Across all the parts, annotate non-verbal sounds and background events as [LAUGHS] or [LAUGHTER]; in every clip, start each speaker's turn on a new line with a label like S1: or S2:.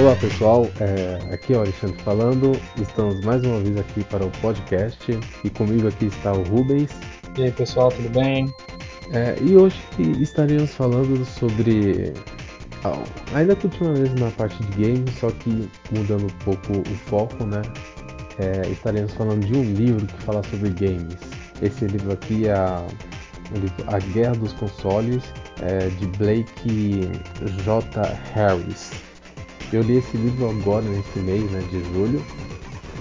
S1: Olá pessoal, é, aqui é o Alexandre falando. Estamos mais uma vez aqui para o podcast e comigo aqui está o Rubens.
S2: E aí pessoal, tudo bem?
S1: É, e hoje estaremos falando sobre. Ainda continua mesmo na parte de games, só que mudando um pouco o foco, né? É, estaremos falando de um livro que fala sobre games. Esse livro aqui é a, a Guerra dos Consoles, é, de Blake J. Harris. Eu li esse livro agora nesse mês né, de julho,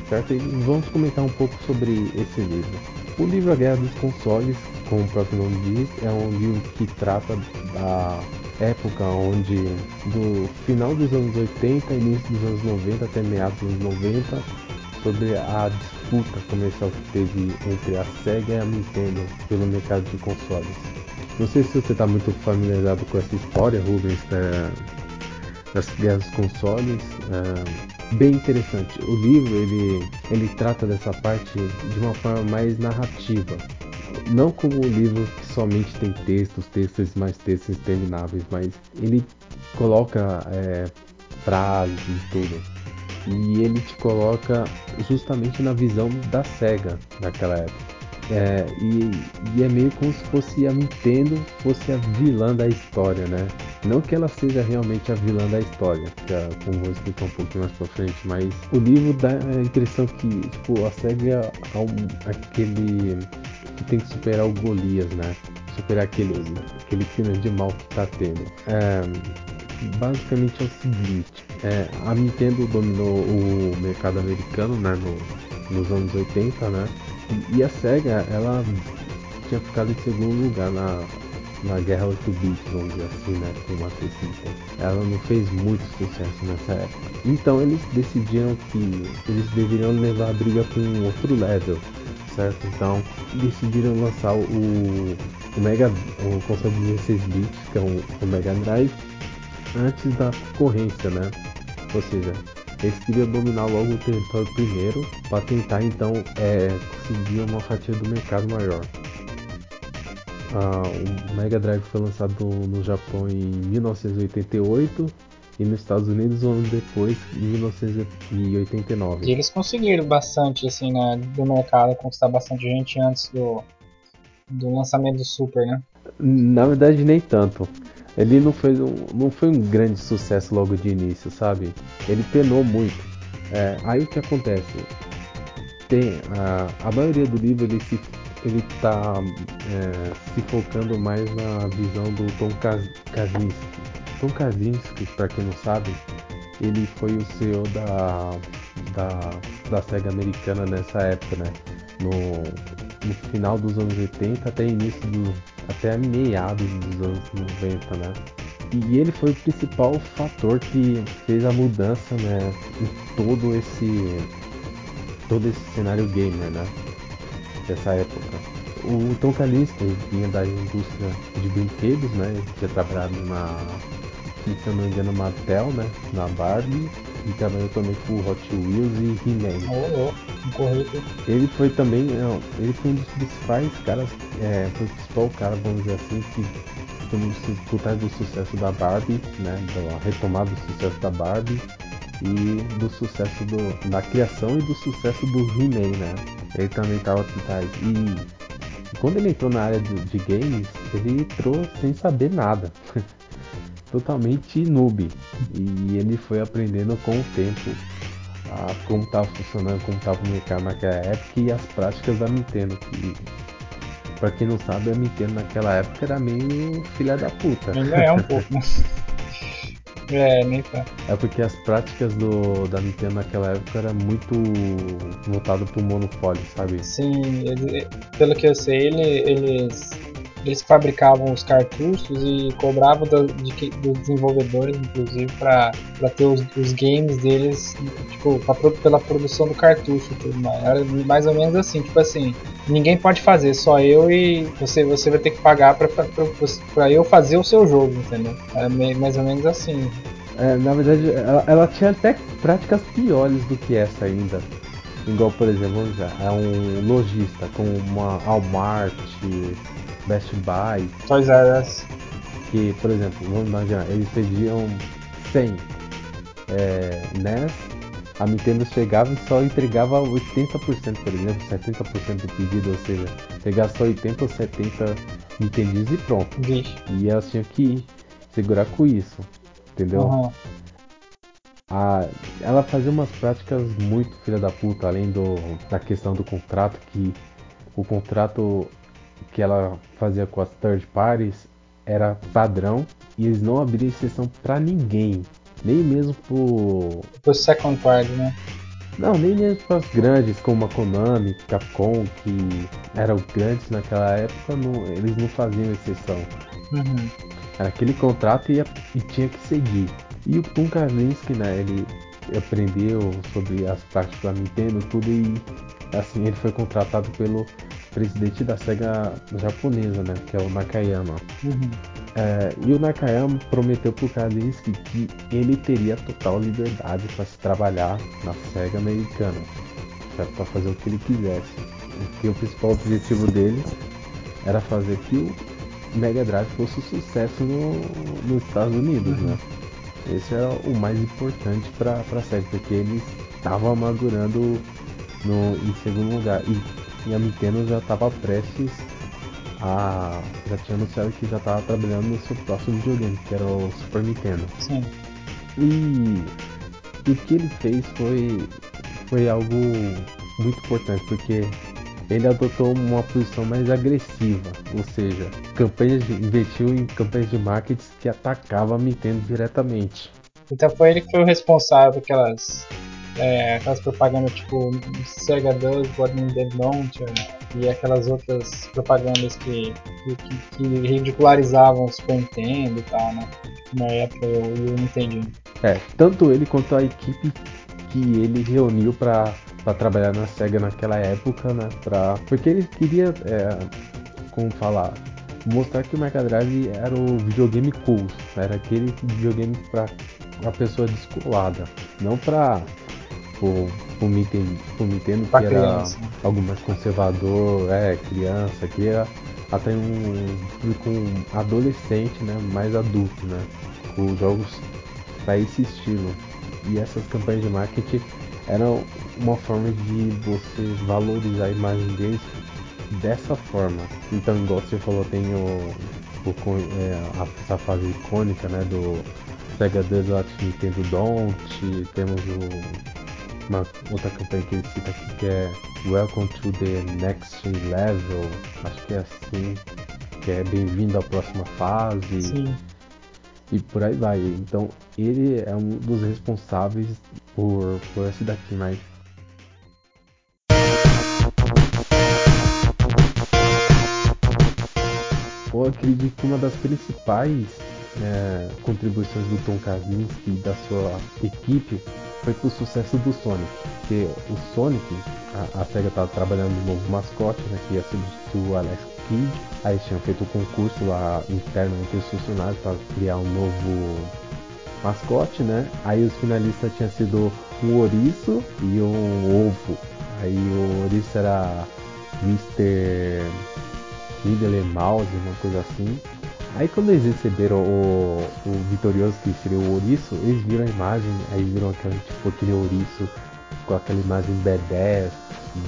S1: certo? E vamos comentar um pouco sobre esse livro. O livro A Guerra dos Consoles, como o próprio nome diz, é um livro que trata da época onde, do final dos anos 80, início dos anos 90 até meados dos anos 90, sobre a disputa comercial que teve entre a Sega e a Nintendo pelo mercado de consoles. Não sei se você está muito familiarizado com essa história, Rubens, né? Das guerras consoles. É, bem interessante. O livro ele, ele trata dessa parte de uma forma mais narrativa. Não como um livro que somente tem textos, textos mais textos intermináveis, mas ele coloca é, frases e tudo. E ele te coloca justamente na visão da SEGA naquela época. É, e, e, é meio como se fosse a Nintendo fosse a vilã da história, né? Não que ela seja realmente a vilã da história, que é, como vou explicar um pouquinho mais pra frente, mas o livro dá a impressão que tipo, a SEGA é aquele que tem que superar o Golias, né? Superar aquele, aquele clima de mal que tá tendo. É, basicamente é o seguinte, é, a Nintendo dominou o mercado americano né, no, nos anos 80, né? E a SEGA, ela tinha ficado em segundo lugar na, na guerra 8-bit, vamos dizer assim, né, com o Master. Ela não fez muito sucesso nessa época. Então eles decidiram que eles deveriam levar a briga para um outro level, certo? Então decidiram lançar o, o Mega, o console de 16 bits, que é o, o Mega Drive, antes da concorrência, né? Ou seja, eles queriam dominar logo o território primeiro para tentar então é, conseguir uma fatia do mercado maior. Ah, o Mega Drive foi lançado no Japão em 1988 e nos Estados Unidos um ano depois, em 1989.
S2: E eles conseguiram bastante assim, né, do mercado, conquistar bastante gente antes do, do lançamento do Super, né?
S1: Na verdade nem tanto ele não foi, um, não foi um grande sucesso logo de início, sabe? Ele penou muito. É, aí o que acontece? Tem a, a maioria do livro ele se ele tá é, se focando mais na visão do Tom Kaczynski. Tom Kaczynski, para quem não sabe, ele foi o CEO da, da, da SEGA americana nessa época, né? No, no final dos anos 80 até início do, até meados dos anos 90, né? E ele foi o principal fator que fez a mudança, né, em todo esse todo esse cenário gamer, né? Dessa época. O Tom Callisto vinha da indústria de brinquedos, né? Tinha trabalhado na, se não me engano, Mattel, né? Na Barbie e trabalhou também com Hot Wheels e He-Man.
S2: Oh, oh,
S1: ele foi também, não, ele foi um dos principais caras, é, foi o principal cara, vamos dizer assim, que por trás do sucesso da Barbie, né, da retomada do sucesso da Barbie e do sucesso do, da criação e do sucesso do He-Man, né? Ele também estava por trás. E quando ele entrou na área do, de games, ele entrou sem saber nada. [LAUGHS] totalmente noob. E ele foi aprendendo com o tempo a como estava funcionando, como estava o mercado naquela época e as práticas da Nintendo. Que, pra quem não sabe, a Nintendo naquela época era meio filha da puta.
S2: Ainda é um pouco? [LAUGHS] É, nem tá.
S1: É porque as práticas do, da Nintendo naquela época era muito voltado pro monopólio, sabe?
S2: Sim, ele, pelo que eu sei, ele, eles eles fabricavam os cartuchos e cobravam de, dos desenvolvedores, inclusive, para ter os, os, games deles, tipo, pra, pela produção do cartucho e tudo mais. Era mais ou menos assim, tipo assim, ninguém pode fazer, só eu e você, você vai ter que pagar para eu fazer o seu jogo, entendeu? Era mais ou menos assim.
S1: É, na verdade, ela, ela, tinha até práticas piores do que essa ainda. Igual, por exemplo, dizer, é um lojista com uma Walmart, Best Buy.
S2: Toys R Us.
S1: Que, por exemplo, vamos imaginar, eles pediam 100. é, NES, a Nintendo chegava e só entregava 80%, por exemplo, 70% do pedido, ou seja, pegar só 80 ou 70 Nintendis e pronto.
S2: Vixe.
S1: E elas tinham que segurar com isso, entendeu?
S2: Uhum.
S1: A, ela fazia umas práticas muito filha da puta, além do, da questão do contrato, que o contrato que ela fazia com as third parties era padrão e eles não abriam exceção pra ninguém, nem mesmo pro.
S2: Pro second party, né?
S1: Não, nem mesmo para as grandes como a Konami, Capcom, que eram grandes naquela época, não, eles não faziam exceção.
S2: Uhum.
S1: Era aquele contrato e, ia- e tinha que seguir. E o Tom Kalinske, né, ele aprendeu sobre as práticas da Nintendo, tudo e assim, ele foi contratado pelo presidente da SEGA japonesa, né, que é o Nakayama.
S2: Uhum.
S1: É, e o Nakayama prometeu pro Kalinske que ele teria total liberdade para se trabalhar na SEGA americana, para fazer o que ele quisesse. Porque o principal objetivo dele era fazer que o Mega Drive fosse um sucesso no, nos Estados Unidos, né? Esse era o mais importante para a SEGA, porque eles estavam amargurando no, em segundo lugar. E, e a Nintendo já estava prestes a. já tinha anunciado que já estava trabalhando no seu próximo videogame, que era o Super Nintendo.
S2: Sim.
S1: E o que ele fez foi, foi algo muito importante, porque ele adotou uma posição mais agressiva, ou seja, campanhas de, investiu em campanhas de marketing que atacavam a Nintendo diretamente.
S2: Então foi ele que foi o responsável por aquelas, é, aquelas propagandas tipo Sega does what Nintendo don't e aquelas outras propagandas que, que, que, ridicularizavam o Super Nintendo e tal, né? Na época eu, eu não entendi.
S1: É, tanto ele quanto a equipe que ele reuniu para trabalhar na SEGA naquela época, né? Pra, porque ele queria, é, como falar, mostrar que o Mega Drive era o videogame cool, era aquele videogame para a pessoa descolada, não para o, o Nintendo, Nintendo
S2: Pra
S1: que era
S2: criança.
S1: algo mais conservador, é, criança, queria até um público adolescente, né, mais adulto, né, com jogos para esse estilo. E essas campanhas de marketing eram uma forma de você valorizar a imagem deles dessa forma. Então, igual você falou, tem o, o é, a- essa fase icônica, né, do Sega What Nintendo Don't, temos o, uma outra campanha que ele cita aqui que é Welcome to the Next Level, acho que é assim, que é bem-vindo à próxima fase
S2: Sim.
S1: e por aí vai. Então ele é um dos responsáveis por, por esse daqui, mas eu acredito que uma das principais é, contribuições do Tom Kaczynski e da sua equipe foi pro sucesso do Sonic. Porque o Sonic, a, a SEGA estava trabalhando no novo mascote, né, que ia substituir o Alex Kidd. Aí eles tinham feito um concurso lá interno entre os funcionários para criar um novo mascote, né? Aí os finalistas tinham sido um ouriço e um ovo. Aí o ouriço era Mr. Fiddler Mouse, uma coisa assim. Aí quando eles receberam o, o vitorioso que seria o ouriço, eles viram a imagem, aí viram aquele, tipo, aquele ouriço com aquela imagem B10,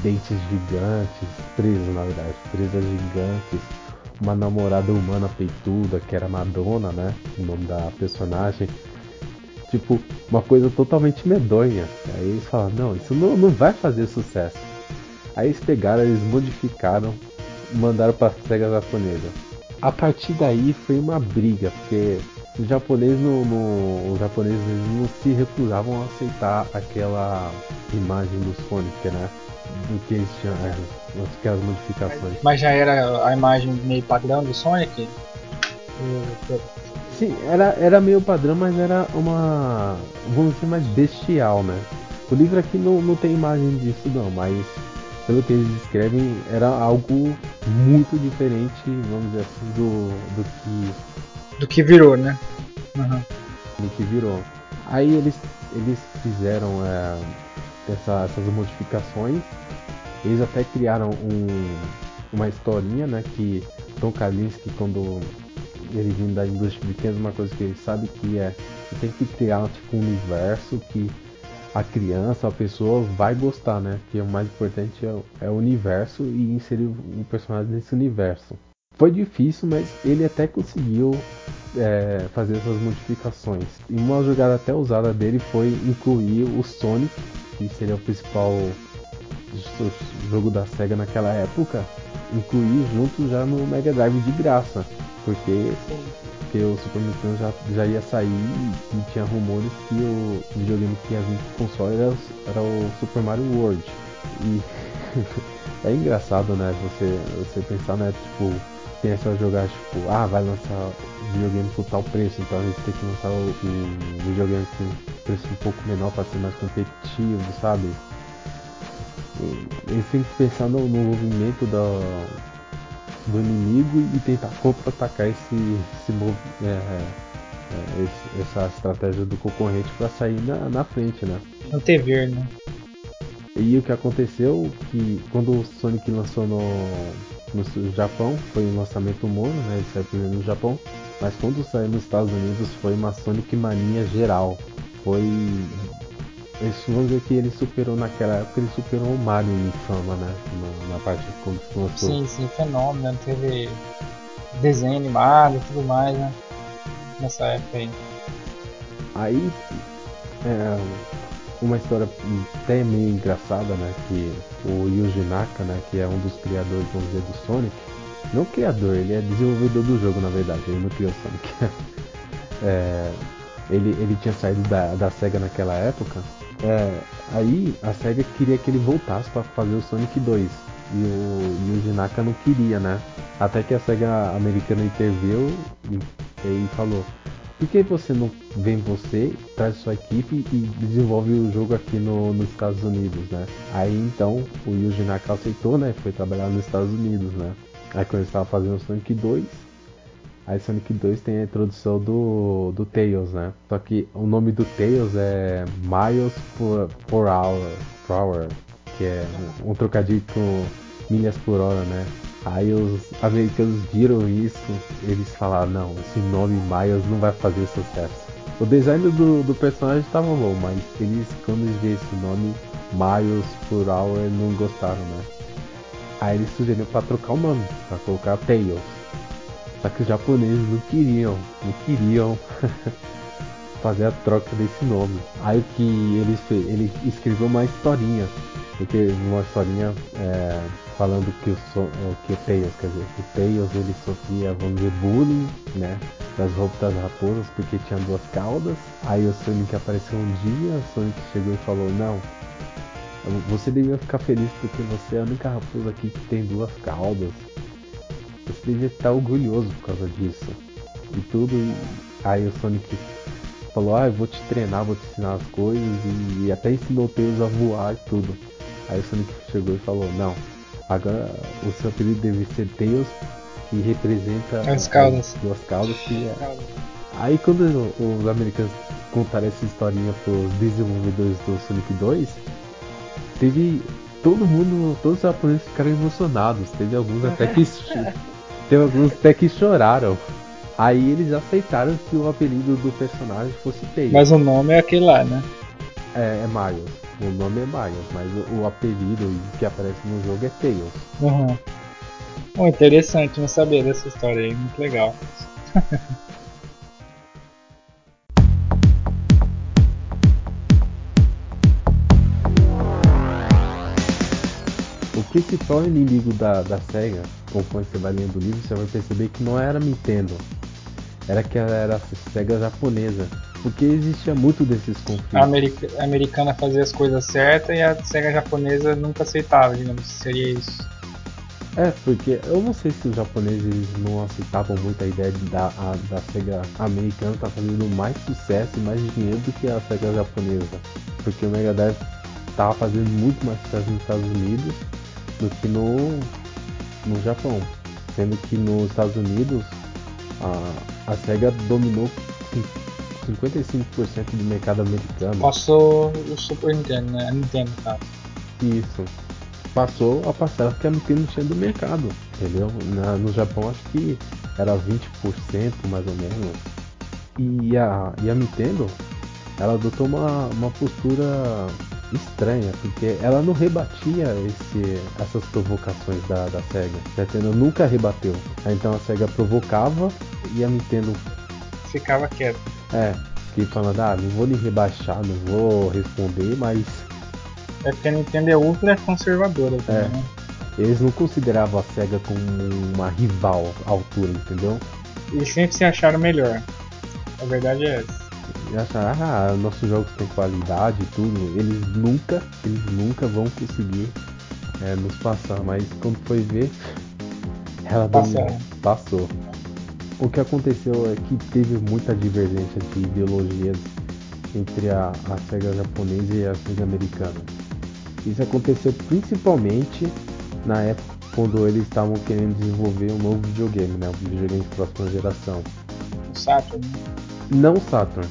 S1: dentes gigantes, presas na verdade, presas gigantes, uma namorada humana peituda, que era Madonna, né? O nome da personagem. Tipo, uma coisa totalmente medonha. Aí eles falaram, não, isso não, não vai fazer sucesso. Aí eles pegaram, eles modificaram, mandaram pra SEGA japonesa. A partir daí foi uma briga, porque os japoneses não, não- os japoneses não se recusavam a aceitar aquela imagem do Sonic, né? Do que eles tinham, é, aquelas modificações.
S2: Mas já era a imagem meio padrão do Sonic?
S1: Sim, era, era meio padrão, mas era uma. vamos dizer mais bestial, né? O livro aqui não, não tem imagem disso não, mas pelo que eles descrevem, era algo muito diferente, vamos dizer assim, do, do que
S2: Do que virou, né? Uhum.
S1: do que virou. Aí eles, eles fizeram é, essa- essas modificações. Eles até criaram um, uma historinha, né? Que Tom Kalinske, quando ele vindo da indústria de games, uma coisa que ele sabe que é você tem que criar tipo, um universo que a criança, a pessoa vai gostar, né? Que o mais importante é, é o universo e inserir o personagem nesse universo. Foi difícil, mas ele até conseguiu é, fazer essas modificações. E uma jogada até usada dele foi incluir o Sonic, que seria o principal jogo da SEGA naquela época, incluir junto já no Mega Drive de graça. Porque, porque o Super Nintendo já, já ia sair e tinha rumores que o videogame que ia vir com console era, era o Super Mario World. E [LAUGHS] é engraçado, né? Você, você pensar, né? Tipo, pensa a jogar, tipo, ah, vai lançar videogame por tal preço, então a gente tem que lançar o, o videogame com preço um pouco menor para ser mais competitivo, sabe? Eles têm que pensar no, no movimento da, do inimigo e tentar contra-atacar esse, esse, é, é, esse, essa estratégia do concorrente para sair na, na frente, né?
S2: Antever, né?
S1: E o que aconteceu que quando o Sonic lançou no, no Japão, foi um lançamento mono, né? Ele saiu primeiro no Japão, mas quando saiu nos Estados Unidos foi uma Sonic mania geral. Foi esse vamos dizer que ele superou naquela época, ele superou o Mario em fama, né? Na, na parte quando lançou.
S2: Sim, sim, fenômeno. Teve desenho animado e tudo mais, né? Nessa época aí.
S1: Aí, é, uma história até meio engraçada, né? Que o Yuji Naka, né? Que é um dos criadores, vamos dizer, do Sonic. Não criador, ele é desenvolvedor do jogo, na verdade. Ele não criou o Sonic. [LAUGHS] é, ele, ele tinha saído da, da SEGA naquela época é, aí a SEGA queria que ele voltasse para fazer o Sonic 2. E o Yuji Naka não queria, né? Até que a SEGA americana interveio e, e falou: por que você não vem você, traz sua equipe e desenvolve o jogo aqui no, nos Estados Unidos, né? Aí então o Yuji Naka aceitou, né? Foi trabalhar nos Estados Unidos, né? Aí quando ele estava fazendo o Sonic 2, Aí Sonic 2 tem a introdução do, do Tails, né? Só que o nome do Tails é Miles por, por hour, per hour, que é um, um trocadilho com milhas por hora, né? Aí os americanos viram isso, eles falaram, não, esse nome Miles não vai fazer sucesso. O design do, do personagem estava bom, mas eles, quando eles viram esse nome, Miles por hour, não gostaram, né? Aí eles sugeriram para trocar o nome, para colocar Tails. Só que os japoneses não queriam, não queriam [LAUGHS] fazer a troca desse nome. Aí o que ele fez? Ele escreveu uma historinha, porque uma historinha é, falando que o, so, que o Tails, quer dizer, o Tails ele sofria, vamos dizer, bullying, né? Das roupas das raposas porque tinha duas caudas. Aí o Sonic apareceu um dia, o Sonic chegou e falou, não, você devia ficar feliz porque você é a única raposa aqui que tem duas caudas. Você devia estar orgulhoso por causa disso. E tudo. E aí o Sonic falou, ah, eu vou te treinar, vou te ensinar as coisas e, e até ensinou o Tails a voar e tudo. Aí o Sonic chegou e falou, não, agora o seu apelido deve ser Tails, que representa
S2: as caudas.
S1: As duas caudas que é. Aí quando os americanos contaram essa historinha pros desenvolvedores do Sonic 2, teve todo mundo, todos os japoneses ficaram emocionados. Teve alguns até [LAUGHS] que Tem alguns até que choraram. Aí eles aceitaram que o apelido do personagem fosse Tails.
S2: Mas o nome é aquele lá, né?
S1: É, é Miles. O nome é Miles, mas o, o apelido que aparece no jogo é Tails.
S2: Uhum. Oh, interessante, não sabia dessa história aí, muito legal. [LAUGHS]
S1: principal inimigo da, da SEGA conforme você vai lendo o livro, você vai perceber que não era Nintendo, era que ela era a SEGA japonesa. Porque existia muito desses conflitos.
S2: A, America, a americana fazia as coisas certas e a SEGA japonesa nunca aceitava, digamos, seria isso.
S1: É, porque eu não sei se os japoneses não aceitavam muito a ideia de da, a, da SEGA americana estar tá fazendo mais sucesso e mais dinheiro do que a SEGA japonesa. Porque o Mega Drive estava fazendo muito mais sucesso nos Estados Unidos do que no, no Japão, sendo que nos Estados Unidos a, a SEGA dominou 55% do mercado americano.
S2: Passou o Super Nintendo, né? A Nintendo, tá?
S1: Isso. Passou a parcela que a Nintendo tinha do mercado, entendeu? Na, no Japão acho que era 20% mais ou menos. E a, e a Nintendo, ela adotou uma, uma postura estranha, porque ela não rebatia esse, essas provocações da, da SEGA. A Nintendo nunca rebateu. Então a SEGA provocava e a Nintendo
S2: ficava quieta.
S1: É, que falando, ah, não vou nem rebaixar, não vou responder, mas.
S2: É porque a Nintendo é ultra conservadora também,
S1: é.
S2: né?
S1: Eles não consideravam a SEGA como uma rival à altura, entendeu?
S2: Eles sempre se acharam melhor. A verdade é essa.
S1: E acharam, ah, nossos jogos têm qualidade e tudo. Eles nunca, eles nunca vão conseguir é, nos passar, mas quando foi ver, [LAUGHS] ela
S2: Passou.
S1: passou. O que aconteceu é que teve muita divergência de ideologias entre a, a SEGA japonesa e a SEGA americana. Isso aconteceu principalmente na época quando eles estavam querendo desenvolver um novo videogame, né? Um videogame de próxima geração.
S2: O Saturn?
S1: Não Saturn,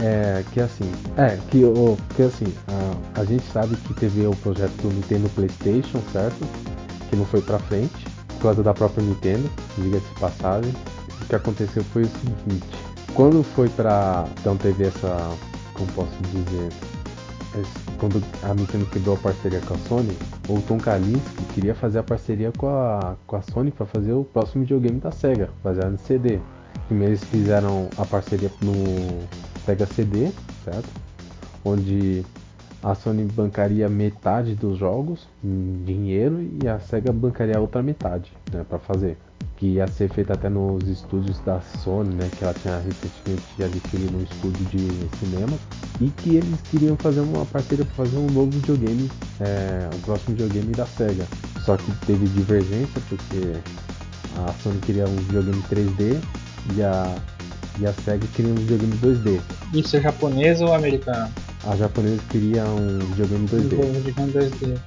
S1: é, que assim, é, que, o, que assim, a, a gente sabe que teve o projeto do Nintendo Playstation, certo? Que não foi pra frente, por causa da própria Nintendo, diga-se passagem. O que aconteceu foi o seguinte, quando foi pra, então teve essa, como posso dizer, quando a Nintendo quebrou a parceria com a Sony, o Tom Kalinske queria fazer a parceria com a, com a Sony para fazer o próximo videogame da SEGA, baseado no CD. Primeiro eles fizeram a parceria no Sega CD, certo? Onde a Sony bancaria metade dos jogos em dinheiro e a Sega bancaria a outra metade né, para fazer que ia ser feita até nos estúdios da Sony, né, que ela tinha recentemente adquirido um estúdio de cinema, e que eles queriam fazer uma parceria para fazer um novo videogame, é, o próximo videogame da SEGA. Só que teve divergência porque a Sony queria um videogame 3D e a, e a SEGA queria um videogame 2D.
S2: Isso é japonês ou americano?
S1: A japonesa queria um videogame 2D.
S2: Um videogame 2D.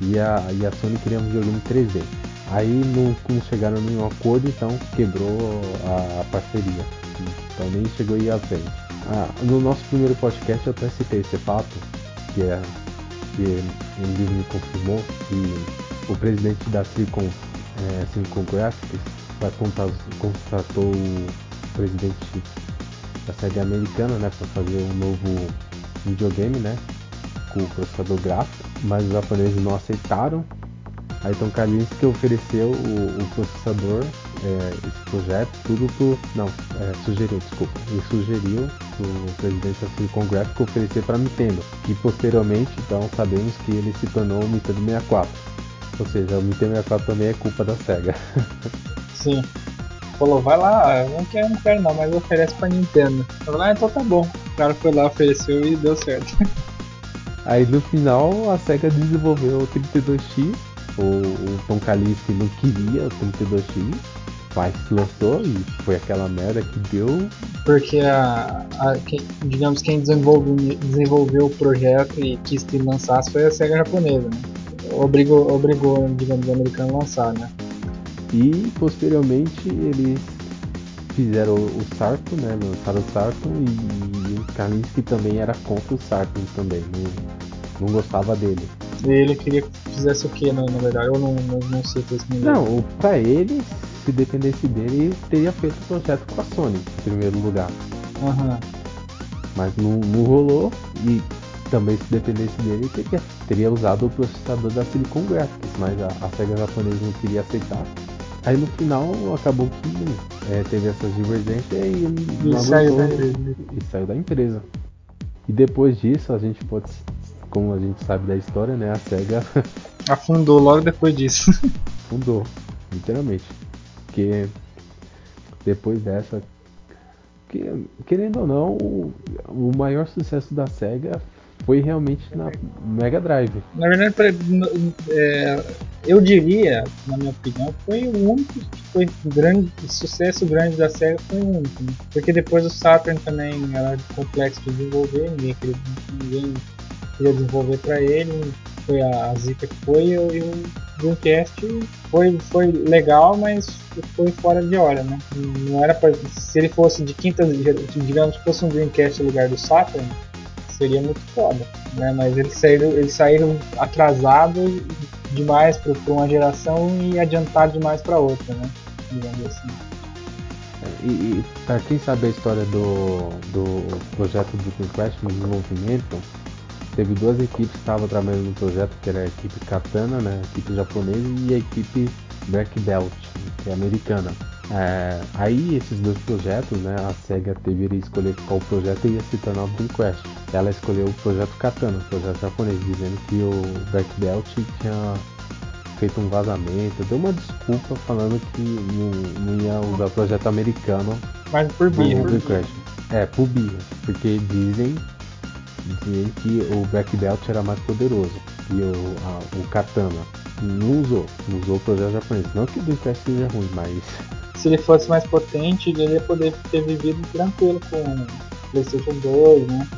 S1: E a, e a Sony queria um videogame 3D. Aí não, não chegaram nenhum acordo, então quebrou a, a parceria. Então nem chegou aí à frente. Ah, no nosso primeiro podcast eu até citei esse fato, que é que ele me confirmou que o presidente da Silicon, é, Silicon Graphics vai contratou o presidente da sede americana né, para fazer um novo videogame né, com o processador gráfico, mas os japoneses não aceitaram Aí Tom Kalinske ofereceu o, o processador, é, esse projeto, tudo pro. Não, é, sugeriu, desculpa. Ele sugeriu o presidente da Silicon Graphics oferecer para Nintendo, que posteriormente, então, sabemos que ele se tornou o Nintendo 64. Ou seja, o Nintendo 64 também é culpa da SEGA. [LAUGHS]
S2: Sim. Falou, vai lá, não quero, não quero não, mas oferece pra Nintendo. Falou, ah, então tá bom. O cara foi lá, ofereceu e deu certo. [LAUGHS]
S1: Aí no final a SEGA desenvolveu o 32X o, o Tom Kalinske não queria o 32X, mas lançou e foi aquela merda que deu.
S2: Porque a, a quem, digamos quem desenvolveu, desenvolveu o projeto e quis que lançasse foi a SEGA japonesa, né? Obrigou, obrigou digamos, o americano a lançar, né?
S1: E posteriormente eles fizeram o Sarto, né? Lançaram o Sarto e o Kalinske também era contra o Sarto também, não, não gostava dele.
S2: E ele queria que fizesse o que, na, na verdade? Eu não, não, não sei esse
S1: Não, pra ele, se dependesse dele, ele teria feito o projeto com a Sony, em primeiro lugar.
S2: Uhum.
S1: Mas não, não rolou e também se dependesse dele, teria, teria usado o processador da Silicon Graphics, mas a, a SEGA japonesa não queria aceitar. Aí no final acabou que é, teve essas divergências e ele
S2: e saiu, da
S1: e saiu da empresa. E depois disso a gente pode como a gente sabe da história, né? A SEGA [LAUGHS]
S2: afundou logo depois disso. [LAUGHS]
S1: afundou, literalmente. Porque depois dessa, que, querendo ou não, o, o maior sucesso da SEGA foi realmente na Mega Drive.
S2: Na verdade, é, eu diria, na minha opinião, foi o único foi grande, sucesso grande da SEGA foi o único. Né? Porque depois o Saturn também era complexo de desenvolver, ninguém, ninguém queria desenvolver para ele, foi a, Zika que foi, e, o Dreamcast foi, foi legal, mas foi fora de hora, né? Não era pra, se ele fosse de quinta, digamos fosse um Dreamcast no lugar do Saturn, seria muito foda, né? Mas eles saíram, eles saíram atrasados demais para uma geração e adiantados demais para outra, né? Digamos assim.
S1: e, e pra quem sabe a história do, do projeto do Dreamcast no desenvolvimento, teve duas equipes que estavam trabalhando no projeto, que era a equipe Katana, né, a equipe japonesa, e a equipe Black Belt, que é americana. É, aí esses dois projetos, né, a SEGA deveria escolher qual projeto ia se tornar o Dreamcast. Ela escolheu o projeto Katana, o projeto japonês, dizendo que o Black Belt tinha feito um vazamento, deu uma desculpa falando que não, não ia usar o projeto americano.
S2: Mas por birra.
S1: É, por birra, porque dizem, dizem que o Black Belt era mais poderoso e o, a, o Katana não usou, não usou o projeto japonês. Não que o Dreamcast seja ruim, mas.
S2: Se ele fosse mais potente, ele ia poder ter vivido tranquilo com PlayStation 2, né?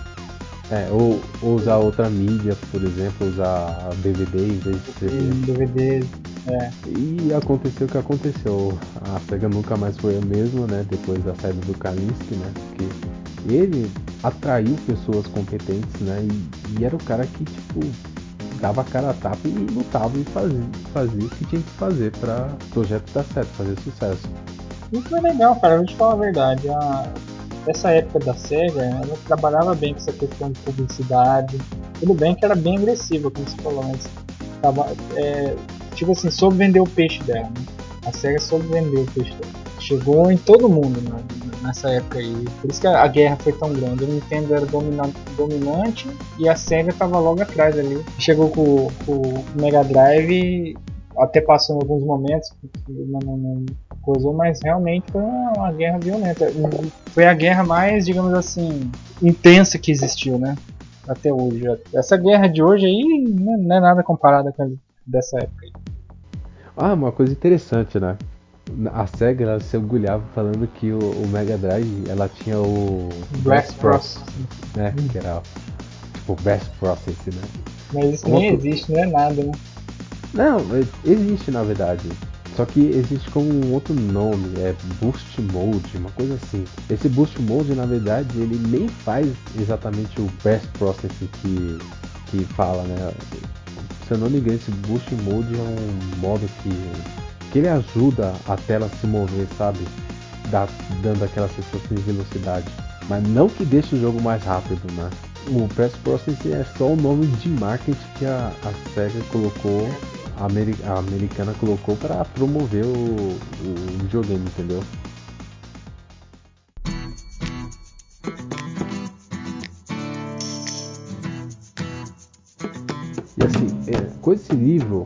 S1: É, ou, ou, usar outra mídia, por exemplo, usar DVD em vez de CD.
S2: DVD, é.
S1: E aconteceu o que aconteceu. A SEGA nunca mais foi a mesma, né? Depois da saída do Kalinsky, né? Ele atraiu pessoas competentes, né? E, e, era o cara que, tipo, dava a cara a tapa e lutava e fazia, fazia o que tinha que fazer para o projeto dar certo, fazer sucesso.
S2: Isso foi legal, cara. Vou te falar a verdade. A essa época da SEGA, ela trabalhava bem com essa questão de publicidade. Tudo bem que era bem agressiva, como você falou, mas tava, é, tipo assim, soube vender o peixe dela. Né? A SEGA soube vender o peixe dela. Chegou em todo mundo né, nessa época aí. Por isso que a, guerra foi tão grande. O Nintendo era dominante, e a SEGA estava logo atrás ali. Chegou com, o Mega Drive até passou em alguns momentos, não, não, não coisou, mas realmente foi uma, uma, guerra violenta. Foi a guerra mais, digamos assim, intensa que existiu, né? Até hoje. Essa guerra de hoje aí não é nada comparada com a dessa época. Aí.
S1: Ah, uma coisa interessante, né? A SEGA ela se orgulhava falando que o, o Mega Drive ela tinha o
S2: Best Process,
S1: né? Hum. Que era tipo Best Process, né?
S2: Mas isso Uma nem existe, não é nada, né?
S1: Não, é, existe na verdade. Só que existe como um outro nome, é Boost Mode, uma coisa assim. Esse Boost Mode, na verdade, ele nem faz exatamente o Best Process que, que fala, né? Se eu não me engano, esse Boost Mode é um modo que, que ele ajuda a tela a se mover, sabe? Dá, dando aquela sensação de velocidade. Mas não que deixe o jogo mais rápido, né? O Best Process é só o nome de marketing que a, a SEGA colocou a, a americana colocou para promover o, o videogame, entendeu? E assim, é, com esse livro,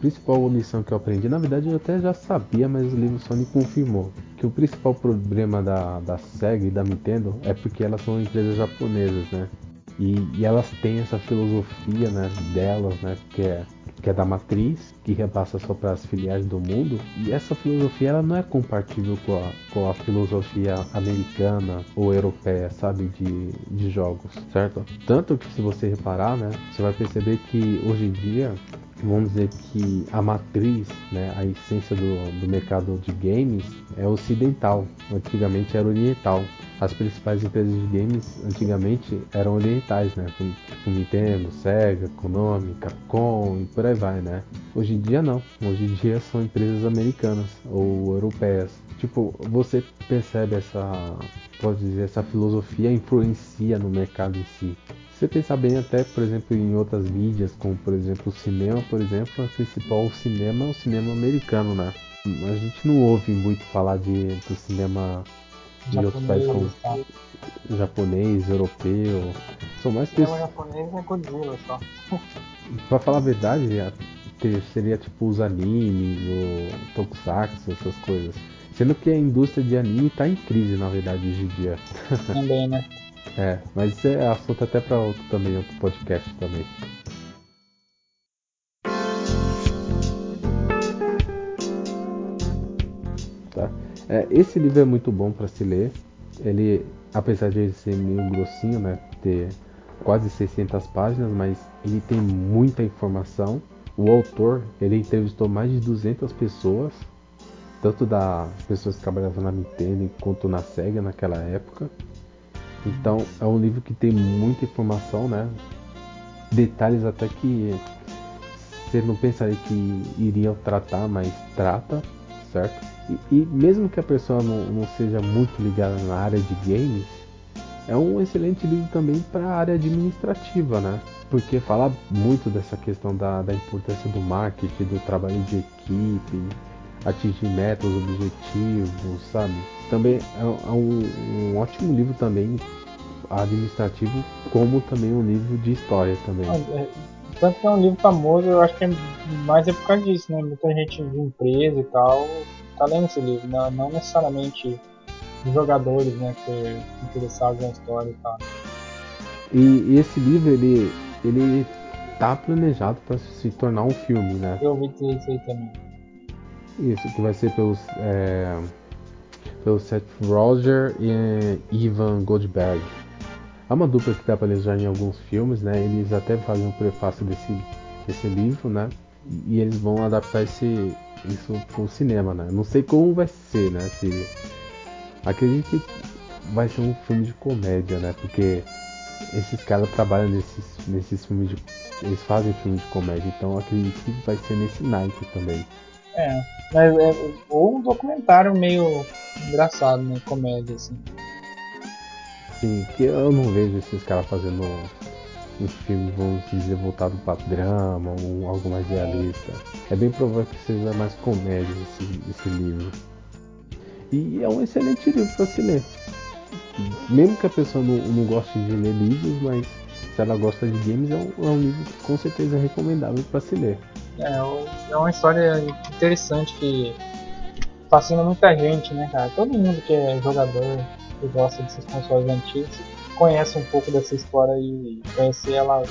S1: principal lição que eu aprendi, na verdade eu até já sabia, mas o livro só me confirmou que o principal problema da, da SEGA e da Nintendo é porque elas são empresas japonesas, né? E, e elas têm essa filosofia né, delas, né? Que é que é da matriz, que repassa só para as filiais do mundo, e essa filosofia ela não é compatível com a, com a filosofia americana ou europeia, sabe, de, de jogos, certo? Tanto que se você reparar, né, você vai perceber que hoje em dia vamos dizer que a matriz, né, a essência do, do mercado de games é ocidental, antigamente era oriental as principais empresas de games antigamente eram orientais, né? Tipo Nintendo, Sega, Konami, Capcom e por aí vai, né? Hoje em dia não. Hoje em dia são empresas americanas ou europeias. Tipo, você percebe essa, pode dizer, essa filosofia influencia no mercado em si. Se você pensar bem até, por exemplo, em outras mídias, como por exemplo o cinema, por exemplo, a principal cinema é o cinema americano, né? A gente não ouve muito falar de, do cinema de outros países como tá. japonês, europeu. São mais
S2: pessoas. japonês é Godzilla só. [LAUGHS]
S1: pra falar a verdade, seria tipo os animes, o Tokusatsu, essas coisas. Sendo que a indústria de anime tá em crise, na verdade, hoje em dia. [LAUGHS]
S2: Também, né?
S1: É, mas é assunto até para outro também, outro podcast também. Tá? É, esse livro é muito bom para se ler. Ele, apesar de ele ser meio grossinho, né, ter quase 600 páginas, mas ele tem muita informação. O autor, ele entrevistou mais de 200 pessoas, tanto das pessoas que trabalhavam na Nintendo quanto na Sega naquela época. Então, é um livro que tem muita informação, né? Detalhes até que você não pensaria que iriam tratar, mas trata certo? E, e mesmo que a pessoa não, não seja muito ligada na área de games, é um excelente livro também para a área administrativa, né? Porque fala muito dessa questão da, da importância do marketing, do trabalho de equipe, atingir metas, objetivos, sabe? Também é, é um, um, ótimo livro também administrativo, como também um livro de história também.
S2: É, tanto que é um livro famoso, eu acho que é mais é por causa disso, né? Muita gente de empresa e tal tá lendo esse livro, não, não necessariamente jogadores, né, que interessados na história e tal.
S1: E, e esse livro, ele, ele tá planejado para se tornar um filme, né?
S2: Eu ouvi dizer isso aí também.
S1: Isso, que vai ser pelos, é, pelo Seth Roger e Ivan Goldberg. É uma dupla que dá para ler já em alguns filmes, né? Eles até fazem um prefácio desse, desse livro, né? E eles vão adaptar esse, isso pro cinema, né? Não sei como vai ser, né? Se... Acredito que vai ser um filme de comédia, né? Porque esses caras trabalham nesses, nesses filmes de. Eles fazem filme de comédia, então acredito que vai ser nesse naipe também.
S2: É, mas é, ou um documentário meio engraçado, né? Comédia, assim.
S1: Sim, que eu não vejo esses caras fazendo um filme, vamos dizer, voltado para drama, ou algo mais realista. É bem provável que seja mais comédia esse, esse livro. E é um excelente livro para se ler. Mesmo que a pessoa não, não goste de ler livros, mas se ela gosta de games, é um, é um livro com certeza recomendável para se ler.
S2: É, é uma história interessante que fascina muita gente, né, cara? Todo mundo que é jogador, que gosta desses consoles antigos, conhece um pouco dessa história e conhecer ela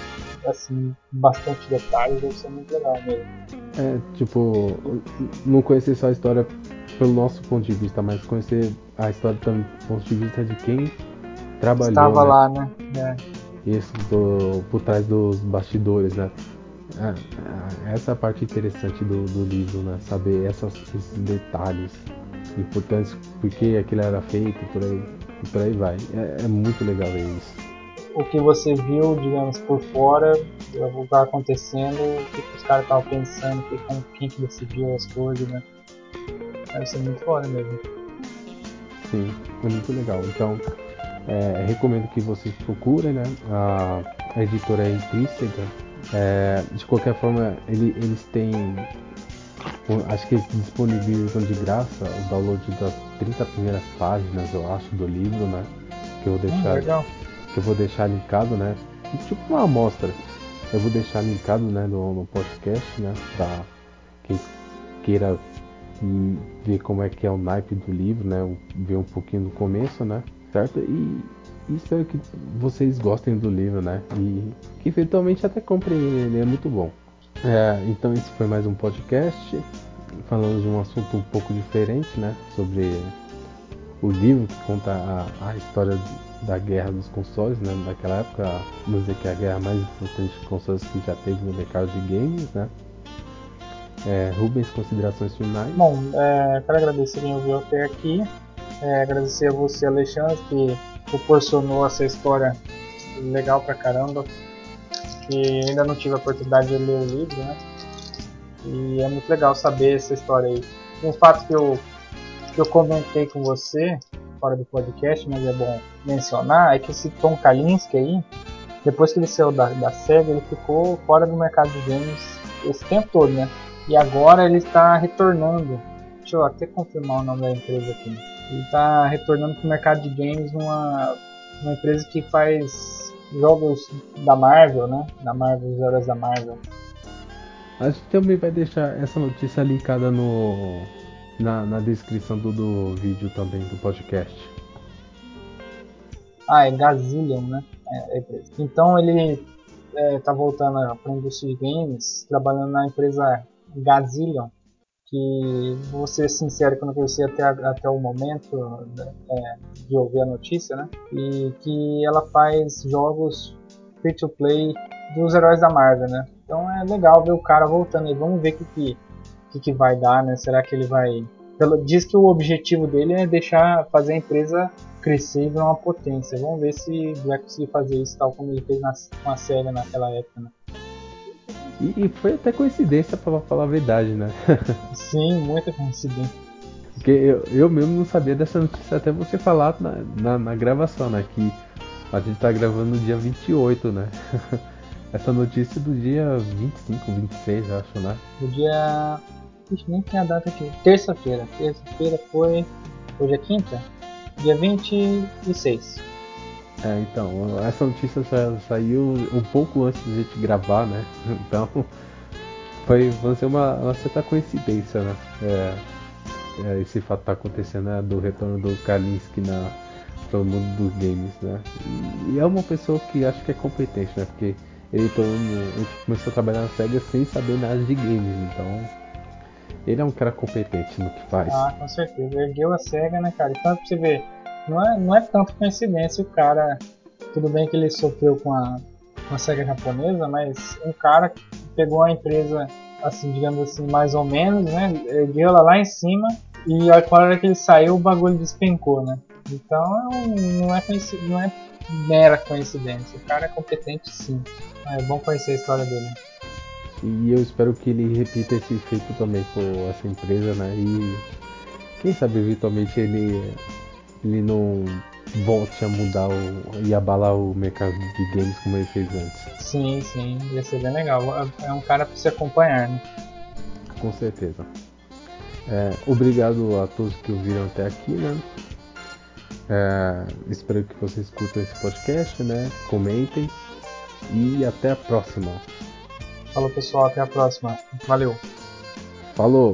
S2: assim, bastante detalhes deve ser muito legal mesmo.
S1: É, tipo, não conhecer só a história pelo nosso ponto de vista, mas conhecer a história também do ponto de vista de quem trabalhou.
S2: Estava
S1: né?
S2: lá, né?
S1: É. Isso do, por trás dos bastidores, né? É, é, essa é a parte interessante do, do livro, né? Saber essas, esses detalhes importantes, porque aquilo era feito, por aí, por aí vai. É, é muito legal ver isso.
S2: O que você viu, digamos, por fora, o que está acontecendo, o que os caras estavam pensando, que, como, quem que decidiu as coisas, né? Deve ser muito foda mesmo.
S1: Sim, é muito legal. Então, é, recomendo que vocês procurem, né? A, a editora é intrínseca. É, de qualquer forma, ele, eles têm acho que eles disponibilizam de graça o download das 30 primeiras páginas, eu acho, do livro, né? Que eu vou hum, deixar, hum, que eu vou deixar linkado, né? Tipo uma amostra. Eu vou deixar linkado, né, no, no podcast, né, para quem queira ver como é que é o naipe do livro, né, ver um pouquinho do começo, né, certo? E espero que vocês gostem do livro, né, e que eventualmente até comprem ele, é muito bom. É, então esse foi mais um podcast falando de um assunto um pouco diferente, né? Sobre o livro que conta a, a história da guerra dos consoles, né? Naquela época, vamos dizer que é a guerra mais importante de consoles que já teve no mercado de games, né? É, Rubens, considerações finais?
S2: Bom, é, quero agradecer quem ouviu até aqui. É, agradecer a você, Alexandre, que proporcionou essa história legal pra caramba que ainda não tive a oportunidade de ler o livro, né? E é muito legal saber essa história aí. Um fato que eu, que eu comentei com você, fora do podcast, mas é bom mencionar, é que esse Tom Kalinske aí, depois que ele saiu da, da SEGA, ele ficou fora do mercado de games esse tempo todo, né? E agora ele está retornando. Deixa eu até confirmar o nome da empresa aqui. Ele está retornando para o mercado de games numa uma empresa que faz jogos da Marvel, né? Da Marvel, os heróis da Marvel.
S1: A gente também vai deixar essa notícia linkada no, na, na descrição do, do vídeo também do podcast.
S2: Ah, é Gazillion, né? É, é então ele é, tá voltando para a indústria de games, trabalhando na empresa Gazillion, que vou ser sincero que eu não conheci até, até o momento né, é, de ouvir a notícia, né? E que ela faz jogos free to play dos heróis da Marvel, né? Então é legal ver o cara voltando aí. Vamos ver o que, que, que vai dar, né? Será que ele vai. Diz que o objetivo dele é deixar fazer a empresa crescer e virar uma potência. Vamos ver se vai conseguir fazer isso tal como ele fez na, com a série naquela época, né?
S1: E, e foi até coincidência, para falar a verdade, né? [LAUGHS]
S2: Sim, muita coincidência.
S1: Porque eu, eu mesmo não sabia dessa notícia até você falar na, na, na gravação, né? Que a gente tá gravando no dia 28, né? [LAUGHS] Essa notícia do dia 25, 26, acho, né?
S2: Do dia. Ixi, nem tem a data aqui. Terça-feira. Terça-feira foi. Hoje é quinta? Dia 26.
S1: É, então, essa notícia saiu um pouco antes de a gente gravar, né? [LAUGHS] Então, foi, vamos dizer, uma, uma certa coincidência, né? É, é, esse fato tá acontecendo né? do retorno do Kalinski na, para o mundo dos games, né? E, e, é uma pessoa que acho que é competente, né? Porque ele, todo, ele começou a trabalhar na SEGA sem saber nada de games, então ele é um cara competente no que faz.
S2: Ah, com certeza. Ergueu a SEGA, né, cara? Então pra você ver, não é, não é tanto coincidência o cara. Tudo bem que ele sofreu com a, com a SEGA japonesa, mas um cara que pegou a empresa, assim, digamos assim, mais ou menos, né? Ergueu ela lá em cima e a hora que ele saiu o bagulho despencou, né? Então não é, não é mera coincidência. O cara é competente sim. É bom conhecer a história dele.
S1: E eu espero que ele repita esse feito também com essa empresa, né? E quem sabe eventualmente ele, ele não volte a mudar o, e abalar o mercado de games como ele fez antes.
S2: Sim, sim, ia ser bem legal. É um cara para se acompanhar, né?
S1: Com certeza. É, obrigado a todos que ouviram até aqui, né? É, espero que vocês curtam esse podcast, né? Comentem e até a próxima.
S2: Falou pessoal, até a próxima. Valeu.
S1: Falou.